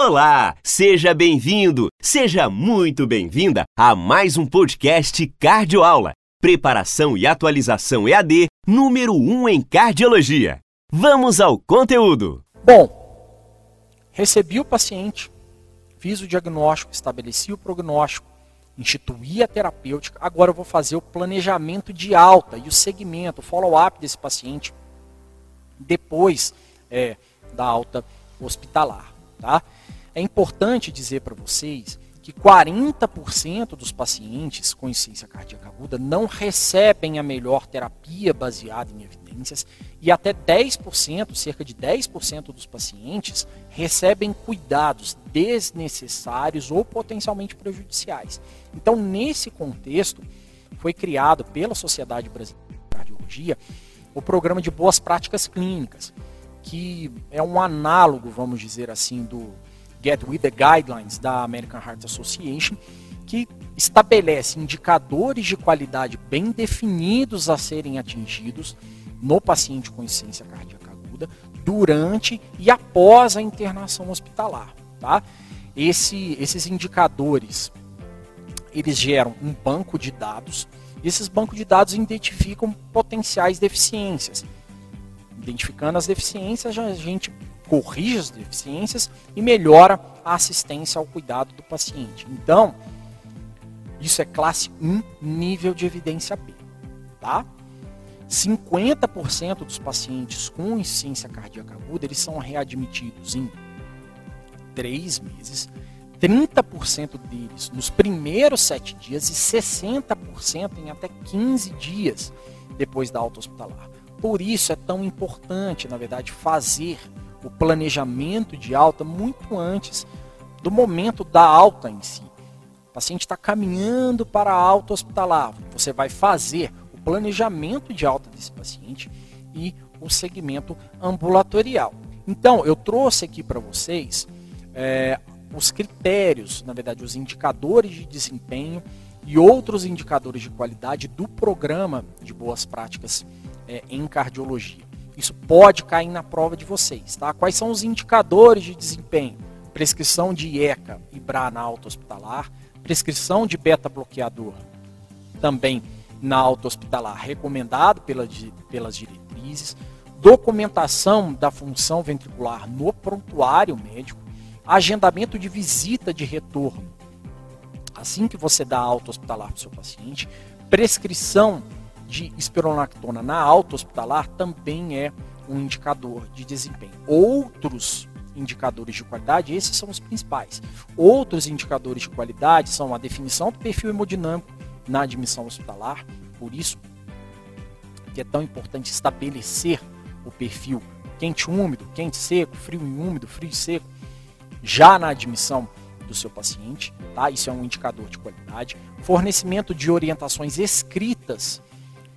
Olá, seja bem-vindo, seja muito bem-vinda a mais um podcast Cardioaula, preparação e atualização EAD número 1 em cardiologia. Vamos ao conteúdo. Bom, recebi o paciente, fiz o diagnóstico, estabeleci o prognóstico, instituí a terapêutica, agora eu vou fazer o planejamento de alta e o segmento, o follow-up desse paciente depois é, da alta hospitalar. Tá? É importante dizer para vocês que 40% dos pacientes com insuficiência cardíaca aguda não recebem a melhor terapia baseada em evidências e até 10%, cerca de 10% dos pacientes recebem cuidados desnecessários ou potencialmente prejudiciais. Então, nesse contexto, foi criado pela Sociedade Brasileira de Cardiologia o programa de boas práticas clínicas, que é um análogo, vamos dizer assim, do Get With The Guidelines da American Heart Association, que estabelece indicadores de qualidade bem definidos a serem atingidos no paciente com insuficiência cardíaca aguda durante e após a internação hospitalar. Tá? Esse, esses indicadores eles geram um banco de dados e esses bancos de dados identificam potenciais deficiências. Identificando as deficiências, a gente corrige as deficiências e melhora a assistência ao cuidado do paciente. Então, isso é classe 1, nível de evidência B. Tá? 50% dos pacientes com insuficiência cardíaca aguda eles são readmitidos em 3 meses, 30% deles nos primeiros 7 dias e 60% em até 15 dias depois da alta hospitalar. Por isso é tão importante, na verdade, fazer o planejamento de alta muito antes do momento da alta em si. O paciente está caminhando para a alta hospitalar. Você vai fazer o planejamento de alta desse paciente e o segmento ambulatorial. Então, eu trouxe aqui para vocês é, os critérios, na verdade, os indicadores de desempenho e outros indicadores de qualidade do programa de boas práticas é, em cardiologia. Isso pode cair na prova de vocês, tá? Quais são os indicadores de desempenho? Prescrição de IECA e BRA na alta hospitalar, prescrição de beta-bloqueador também na alta hospitalar, recomendado pela, pelas diretrizes, documentação da função ventricular no prontuário médico, agendamento de visita de retorno, assim que você dá alta hospitalar para o seu paciente, prescrição de espironolactona na alta hospitalar também é um indicador de desempenho. Outros indicadores de qualidade, esses são os principais. Outros indicadores de qualidade são a definição do perfil hemodinâmico na admissão hospitalar, por isso que é tão importante estabelecer o perfil quente úmido, quente seco, frio e úmido, frio e seco, já na admissão do seu paciente, tá? Isso é um indicador de qualidade. Fornecimento de orientações escritas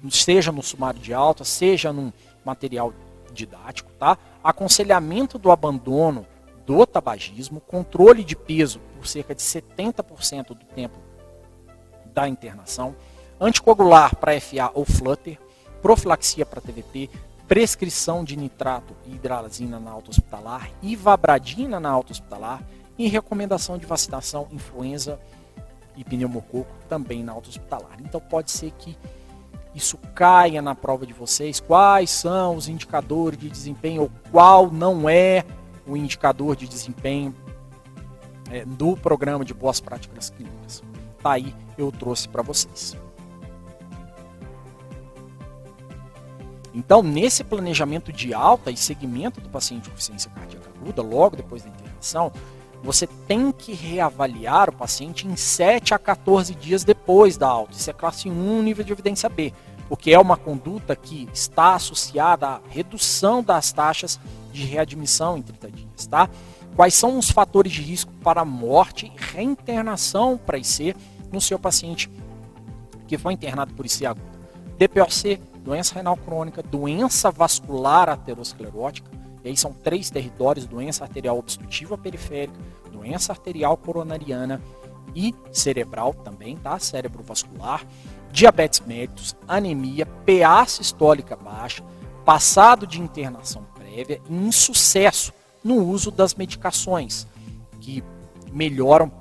seja no sumário de alta, seja num material didático, tá? Aconselhamento do abandono do tabagismo, controle de peso por cerca de 70% do tempo da internação, anticoagular para FA ou flutter, profilaxia para TVP, prescrição de nitrato e hidralazina na alta hospitalar, ivabradina na alta hospitalar e recomendação de vacinação influenza e pneumococo também na alta hospitalar. Então pode ser que isso caia na prova de vocês, quais são os indicadores de desempenho ou qual não é o indicador de desempenho é, do programa de boas práticas clínicas. Tá aí, eu trouxe para vocês. Então, nesse planejamento de alta e segmento do paciente com insuficiência cardíaca aguda, logo depois da internação, você tem que reavaliar o paciente em 7 a 14 dias depois da alta. Isso é classe 1, nível de evidência B, porque é uma conduta que está associada à redução das taxas de readmissão em 30 dias, tá? Quais são os fatores de risco para morte e reinternação para IC no seu paciente que foi internado por IC aguda? DPOC, doença renal crônica, doença vascular aterosclerótica, e aí são três territórios: doença arterial obstrutiva periférica, doença arterial coronariana e cerebral também, tá? Cérebro vascular, diabetes mellitus, anemia, PA sistólica baixa, passado de internação prévia e insucesso no uso das medicações que melhoram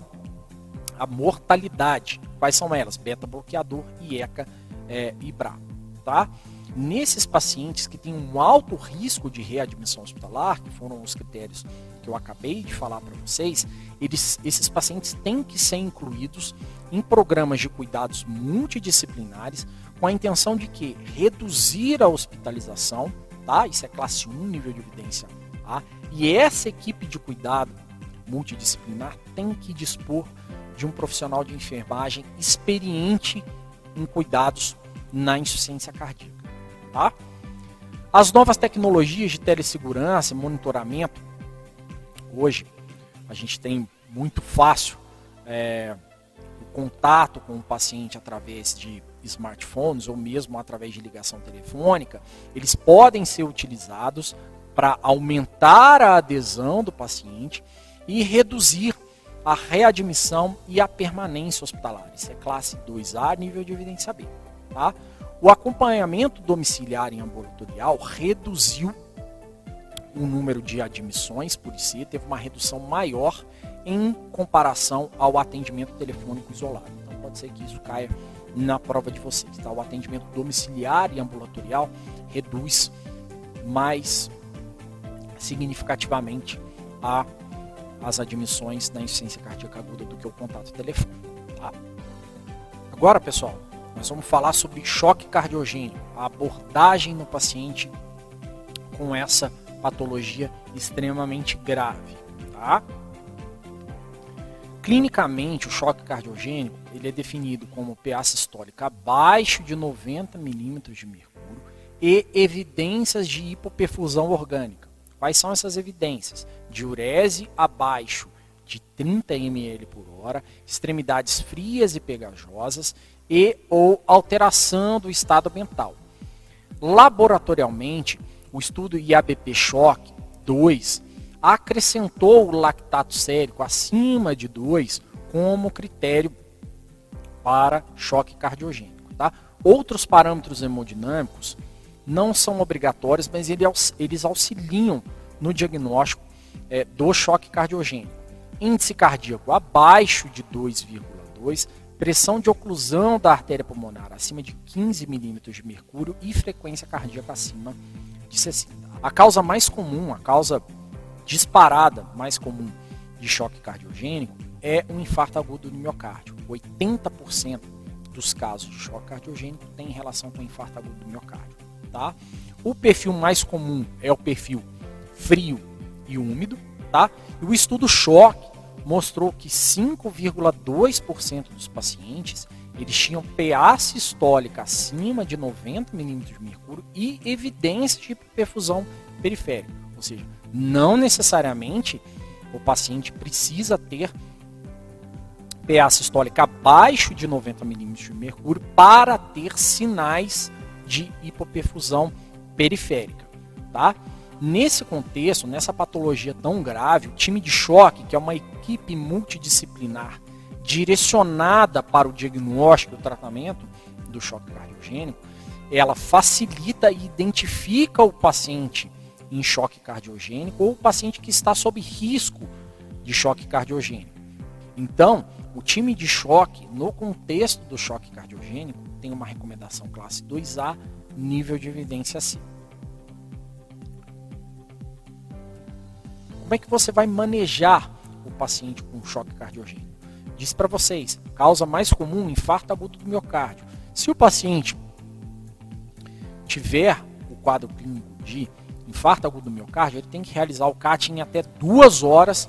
a mortalidade. Quais são elas? Beta-bloqueador, IECA é, e BRA. Tá? Nesses pacientes que têm um alto risco de readmissão hospitalar, que foram os critérios que eu acabei de falar para vocês, eles, esses pacientes têm que ser incluídos em programas de cuidados multidisciplinares com a intenção de que reduzir a hospitalização, tá? Isso é classe 1, nível de evidência A, e essa equipe de cuidado multidisciplinar tem que dispor de um profissional de enfermagem experiente em cuidados na insuficiência cardíaca. Tá? As novas tecnologias de telesegurança e monitoramento, hoje a gente tem muito fácil é, o contato com o paciente através de smartphones ou mesmo através de ligação telefônica, eles podem ser utilizados para aumentar a adesão do paciente e reduzir a readmissão e a permanência hospitalar. Isso é classe 2A, nível de evidência B. Tá? O acompanhamento domiciliar e ambulatorial reduziu o número de admissões por si, teve uma redução maior em comparação ao atendimento telefônico isolado. Então pode ser que isso caia na prova de vocês. Tá? O atendimento domiciliar e ambulatorial reduz mais significativamente a as admissões da insuficiência cardíaca aguda do que o contato telefônico. Tá? Agora, pessoal, nós vamos falar sobre choque cardiogênico, a abordagem no paciente com essa patologia extremamente grave. Tá? Clinicamente, o choque cardiogênico ele é definido como PA sistólica abaixo de 90 milímetros de mercúrio e evidências de hipoperfusão orgânica. Quais são essas evidências? Diurese abaixo de 30 ml por hora, extremidades frias e pegajosas e ou alteração do estado mental. Laboratorialmente, o estudo IABP Shock 2 acrescentou o lactato sérico acima de 2 como critério para choque cardiogênico. Tá? Outros parâmetros hemodinâmicos não são obrigatórios, mas eles auxiliam no diagnóstico é, do choque cardiogênico. Índice cardíaco abaixo de 2,2, pressão de oclusão da artéria pulmonar acima de 15 milímetros de mercúrio e frequência cardíaca acima de 60. A causa mais comum, a causa disparada mais comum de choque cardiogênico é um infarto agudo do miocárdio. 80% dos casos de choque cardiogênico tem relação com infarto agudo do miocárdio. Tá? O perfil mais comum é o perfil frio e úmido, tá? E o estudo choque mostrou que 5,2% dos pacientes eles tinham PA sistólica acima de 90 milímetros de mercúrio e evidência de perfusão periférica. Ou seja, não necessariamente o paciente precisa ter PA sistólica abaixo de 90 milímetros de mercúrio para ter sinais de hipoperfusão periférica, tá? Nesse contexto, nessa patologia tão grave, o time de choque, que é uma equipe multidisciplinar direcionada para o diagnóstico e o tratamento do choque cardiogênico, ela facilita e identifica o paciente em choque cardiogênico ou o paciente que está sob risco de choque cardiogênico. Então, o time de choque, no contexto do choque cardiogênico, tem uma recomendação classe 2A, nível de evidência C. Como é que você vai manejar o paciente com choque cardiogênico? Disse para vocês, causa mais comum, infarto agudo do miocárdio. Se o paciente tiver o quadro clínico de infarto agudo do miocárdio, ele tem que realizar o CAT em até duas horas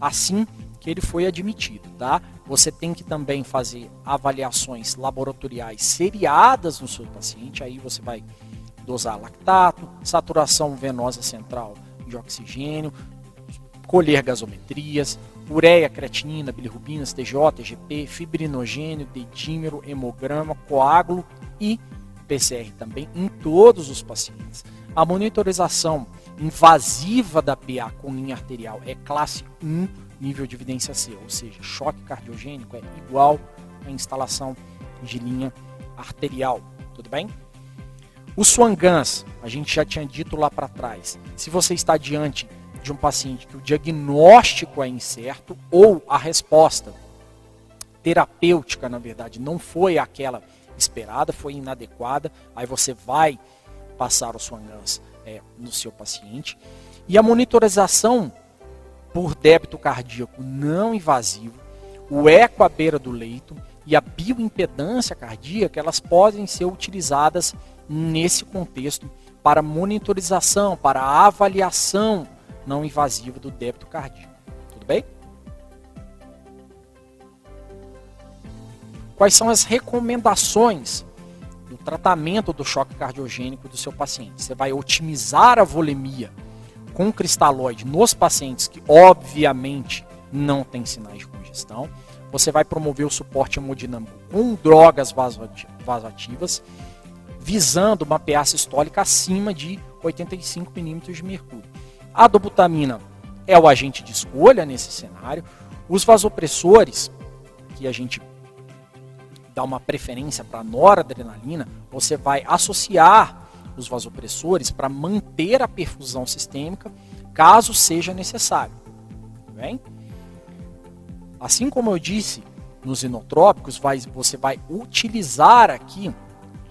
assim que ele foi admitido, tá? Você tem que também fazer avaliações laboratoriais seriadas no seu paciente, aí você vai dosar lactato, saturação venosa central de oxigênio, colher gasometrias, ureia, creatinina, bilirrubinas, TJ, TGP, fibrinogênio, dedímero, hemograma, coágulo e PCR também em todos os pacientes. A monitorização invasiva da PA com linha arterial é classe 1 nível de evidência C, ou seja, choque cardiogênico é igual à instalação de linha arterial, tudo bem? O Swangans, a gente já tinha dito lá para trás, se você está diante de um paciente que o diagnóstico é incerto ou a resposta terapêutica, na verdade, não foi aquela esperada, foi inadequada, aí você vai passar o Swangans é, no seu paciente. E a monitorização por débito cardíaco não invasivo, o eco à beira do leito e a bioimpedância cardíaca, elas podem ser utilizadas nesse contexto para monitorização, para avaliação não invasiva do débito cardíaco. Tudo bem? Quais são as recomendações do tratamento do choque cardiogênico do seu paciente? Você vai otimizar a volemia com cristalóide nos pacientes que, obviamente, não têm sinais de congestão. Você vai promover o suporte hemodinâmico com drogas vasoativas, visando uma PA sistólica acima de 85 milímetros de mercúrio. A dobutamina é o agente de escolha nesse cenário. Os vasopressores, que a gente dá uma preferência para noradrenalina, você vai associar os vasopressores para manter a perfusão sistêmica, caso seja necessário. Bem? Assim como eu disse, nos inotrópicos, vai, você vai utilizar aqui,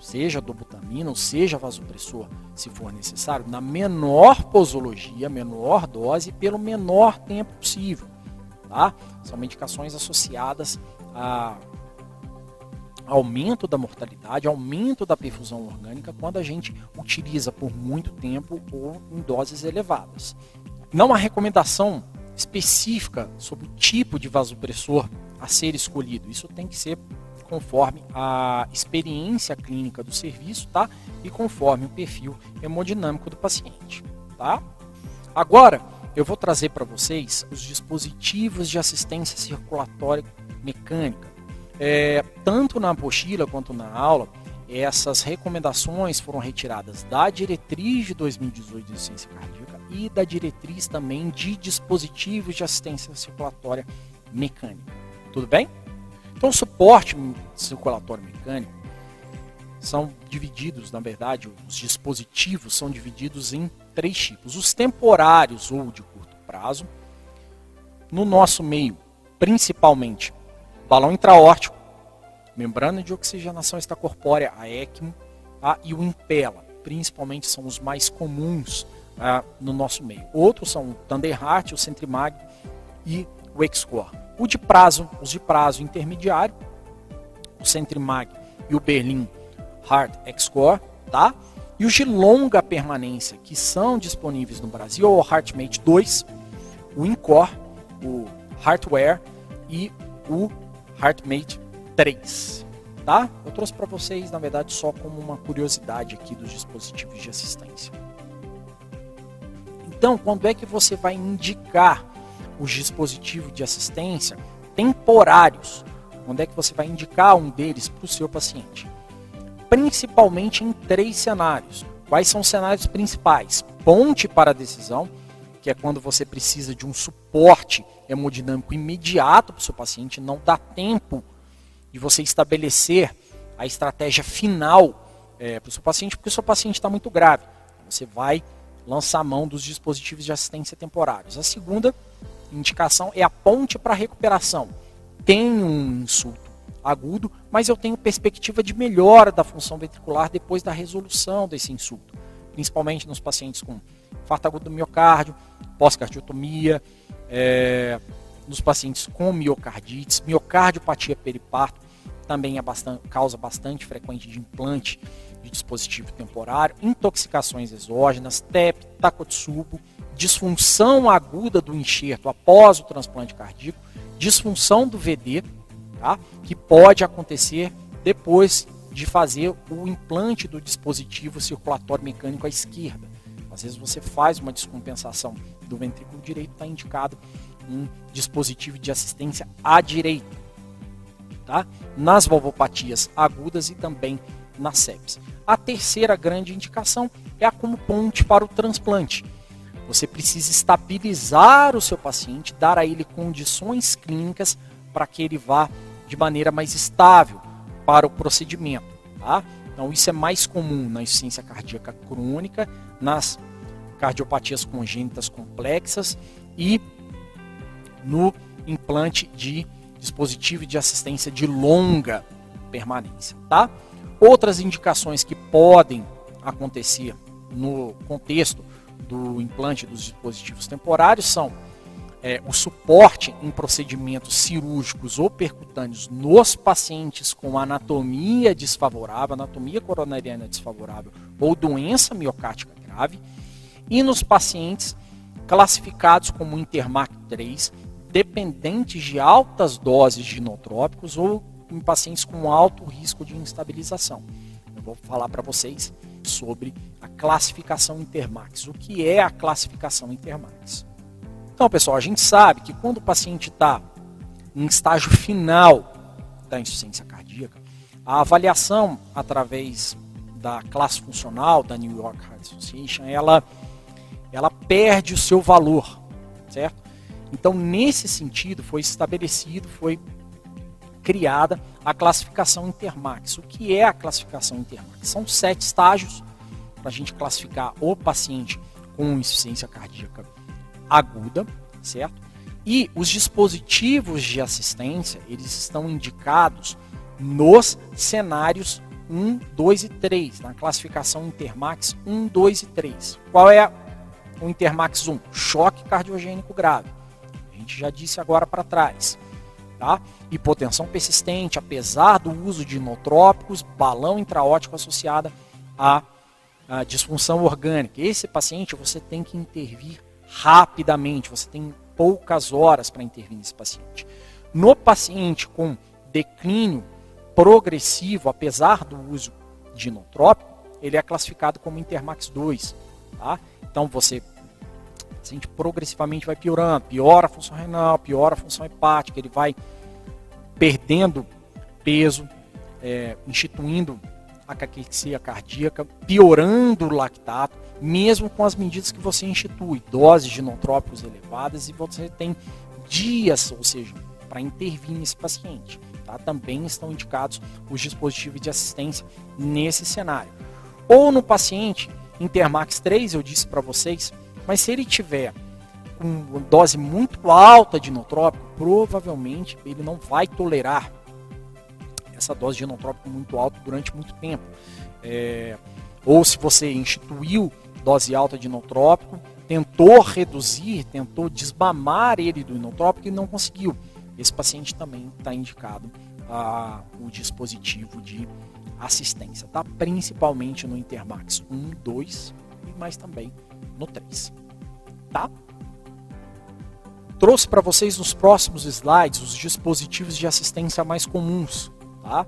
seja dobutamina ou seja vasopressor, se for necessário, na menor posologia, menor dose, pelo menor tempo possível. Tá? São medicações associadas a aumento da mortalidade, aumento da perfusão orgânica quando a gente utiliza por muito tempo ou em doses elevadas. Não há recomendação específica sobre o tipo de vasopressor a ser escolhido. Isso tem que ser conforme a experiência clínica do serviço, tá? E conforme o perfil hemodinâmico do paciente, tá? Agora, eu vou trazer para vocês os dispositivos de assistência circulatória mecânica é, tanto na apostila quanto na aula, essas recomendações foram retiradas da diretriz de 2018 de ciência cardíaca e da diretriz também de dispositivos de assistência circulatória mecânica. Tudo bem? Então, o suporte circulatório mecânico são divididos, na verdade, os dispositivos são divididos em três tipos: os temporários ou de curto prazo, no nosso meio, principalmente balão intraórtico, membrana de oxigenação extracorpórea, a ECMO, tá? e o Impela, principalmente são os mais comuns tá? no nosso meio. Outros são o Thunderheart, o Centrimag e o Excore. O de prazo, os de prazo intermediário, o Centrimag e o Berlin Heart Excore, tá? E os de longa permanência, que são disponíveis no Brasil, o HeartMate 2, o Incor, o Heartware e o HeartMate 3, tá? Eu trouxe para vocês, na verdade, só como uma curiosidade aqui dos dispositivos de assistência. Então, quando é que você vai indicar os dispositivos de assistência temporários? Quando é que você vai indicar um deles para o seu paciente? Principalmente em três cenários. Quais são os cenários principais? Ponte para a decisão, que é quando você precisa de um suporte hemodinâmico imediato para o seu paciente, não dá tempo de você estabelecer a estratégia final é, para o seu paciente, porque o seu paciente está muito grave. Você vai lançar mão dos dispositivos de assistência temporários. A segunda indicação é a ponte para recuperação. Tem um insulto agudo, mas eu tenho perspectiva de melhora da função ventricular depois da resolução desse insulto, principalmente nos pacientes com infarto agudo do miocárdio, pós-cardiotomia, é, nos pacientes com miocardites, miocardiopatia periparto também é bastante, causa bastante frequente de implante de dispositivo temporário, intoxicações exógenas, TEP, takotsubo, disfunção aguda do enxerto após o transplante cardíaco, disfunção do VD, tá? que pode acontecer depois de fazer o implante do dispositivo circulatório mecânico à esquerda. Às vezes você faz uma descompensação do ventrículo direito, está indicado um dispositivo de assistência à direita, tá? nas valvopatias agudas e também na sepsis. A terceira grande indicação é a como ponte para o transplante. Você precisa estabilizar o seu paciente, dar a ele condições clínicas para que ele vá de maneira mais estável para o procedimento. Tá? Então, isso é mais comum na insuficiência cardíaca crônica, nas cardiopatias congênitas complexas e no implante de dispositivo de assistência de longa permanência, tá? Outras indicações que podem acontecer no contexto do implante dos dispositivos temporários são é, o suporte em procedimentos cirúrgicos ou percutâneos nos pacientes com anatomia desfavorável, anatomia coronariana desfavorável ou doença miocárdica grave, e nos pacientes classificados como Intermac 3, dependentes de altas doses de inotrópicos ou em pacientes com alto risco de instabilização. Eu vou falar para vocês sobre a classificação Intermax. O que é a classificação Intermax? Então, pessoal, a gente sabe que quando o paciente está em estágio final da insuficiência cardíaca, a avaliação através da classe funcional da New York Heart Association, ela, ela perde o seu valor, certo? Então, nesse sentido, foi estabelecido, foi criada a classificação Intermax. O que é a classificação Intermax? São sete estágios para a gente classificar o paciente com insuficiência cardíaca aguda, certo? E os dispositivos de assistência, eles estão indicados nos cenários 1, 2 e 3, na classificação Intermax 1, 2 e 3. Qual é o Intermax 1? Choque cardiogênico grave. A gente já disse agora para trás. Tá? Hipotensão persistente, apesar do uso de inotrópicos, balão intraótico associada à, à disfunção orgânica. Esse paciente você tem que intervir rapidamente, você tem poucas horas para intervir nesse paciente. No paciente com declínio progressivo, apesar do uso de inotrópico, ele é classificado como Intermax 2. Tá? Então você paciente progressivamente vai piorando, piora a função renal, piora a função hepática, ele vai perdendo peso, é, instituindo a caquexia cardíaca, piorando o lactato, mesmo com as medidas que você institui, doses de inotrópicos elevadas, e você tem dias, ou seja, para intervir nesse paciente. Tá? Também estão indicados os dispositivos de assistência nesse cenário. Ou no paciente Intermax 3, eu disse para vocês, mas se ele tiver com dose muito alta de inotrópico, provavelmente ele não vai tolerar essa dose de inotrópico muito alta durante muito tempo. É, ou se você instituiu dose alta de inotrópico, tentou reduzir, tentou desmamar ele do inotrópico e não conseguiu. Esse paciente também está indicado a, o dispositivo de assistência, tá? principalmente no Intermax 1, 2 e mais também no 3. Tá? Trouxe para vocês nos próximos slides os dispositivos de assistência mais comuns. Tá?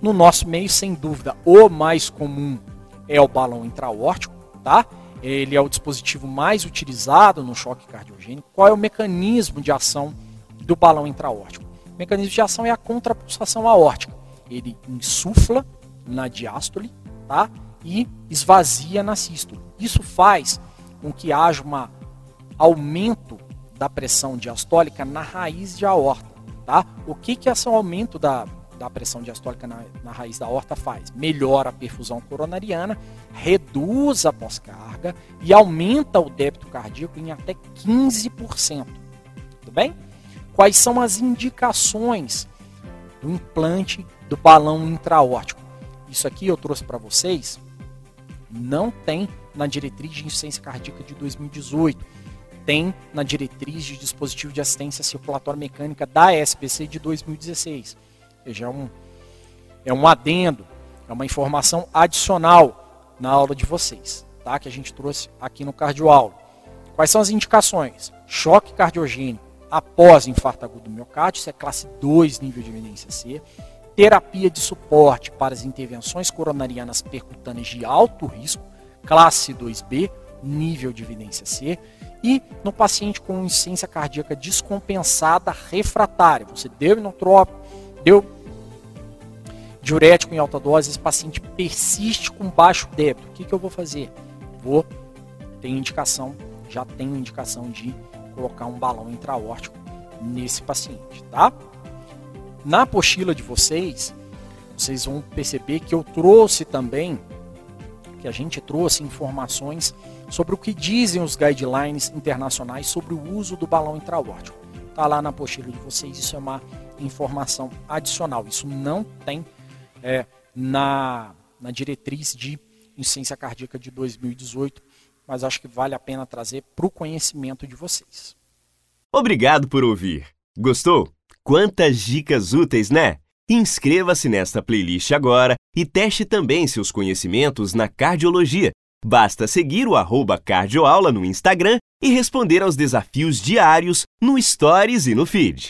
No nosso meio, sem dúvida, o mais comum é o balão intraórtico. Tá? Ele é o dispositivo mais utilizado no choque cardiogênico. Qual é o mecanismo de ação do balão intraórtico? O mecanismo de ação é a contrapulsação aórtica. Ele insufla na diástole tá? e esvazia na sístole. Isso faz com que haja um aumento da pressão diastólica na raiz de aorta. Tá? O que, que esse aumento da, da pressão diastólica na, na raiz da aorta faz? Melhora a perfusão coronariana, reduz a pós-carga e aumenta o débito cardíaco em até 15%. Tudo bem? Quais são as indicações do implante do balão intraórtico? Isso aqui eu trouxe para vocês, não tem na diretriz de insuficiência cardíaca de 2018 tem na diretriz de dispositivo de assistência circulatória mecânica da SBC de 2016. Ou seja, é um, é um adendo, é uma informação adicional na aula de vocês, tá? que a gente trouxe aqui no cardioaula. Quais são as indicações? Choque cardiogênico após infarto agudo do miocárdio, isso é classe 2, nível de evidência C. Terapia de suporte para as intervenções coronarianas percutâneas de alto risco, classe 2B, nível de evidência C e no paciente com insuficiência cardíaca descompensada refratária. Você deu inotrópico, deu diurético em alta dose, esse paciente persiste com baixo débito. O que, que eu vou fazer? Vou, tem indicação, já tenho indicação de colocar um balão intraórtico nesse paciente, tá? Na apostila de vocês, vocês vão perceber que eu trouxe também que a gente trouxe informações sobre o que dizem os guidelines internacionais sobre o uso do balão intraórtico. Está lá na apostila de vocês, isso é uma informação adicional. Isso não tem é, na, na diretriz de insuficiência cardíaca de 2018, mas acho que vale a pena trazer para o conhecimento de vocês. Obrigado por ouvir. Gostou? Quantas dicas úteis, né? Inscreva-se nesta playlist agora e teste também seus conhecimentos na cardiologia. Basta seguir o arroba cardioaula no Instagram e responder aos desafios diários no Stories e no Feed.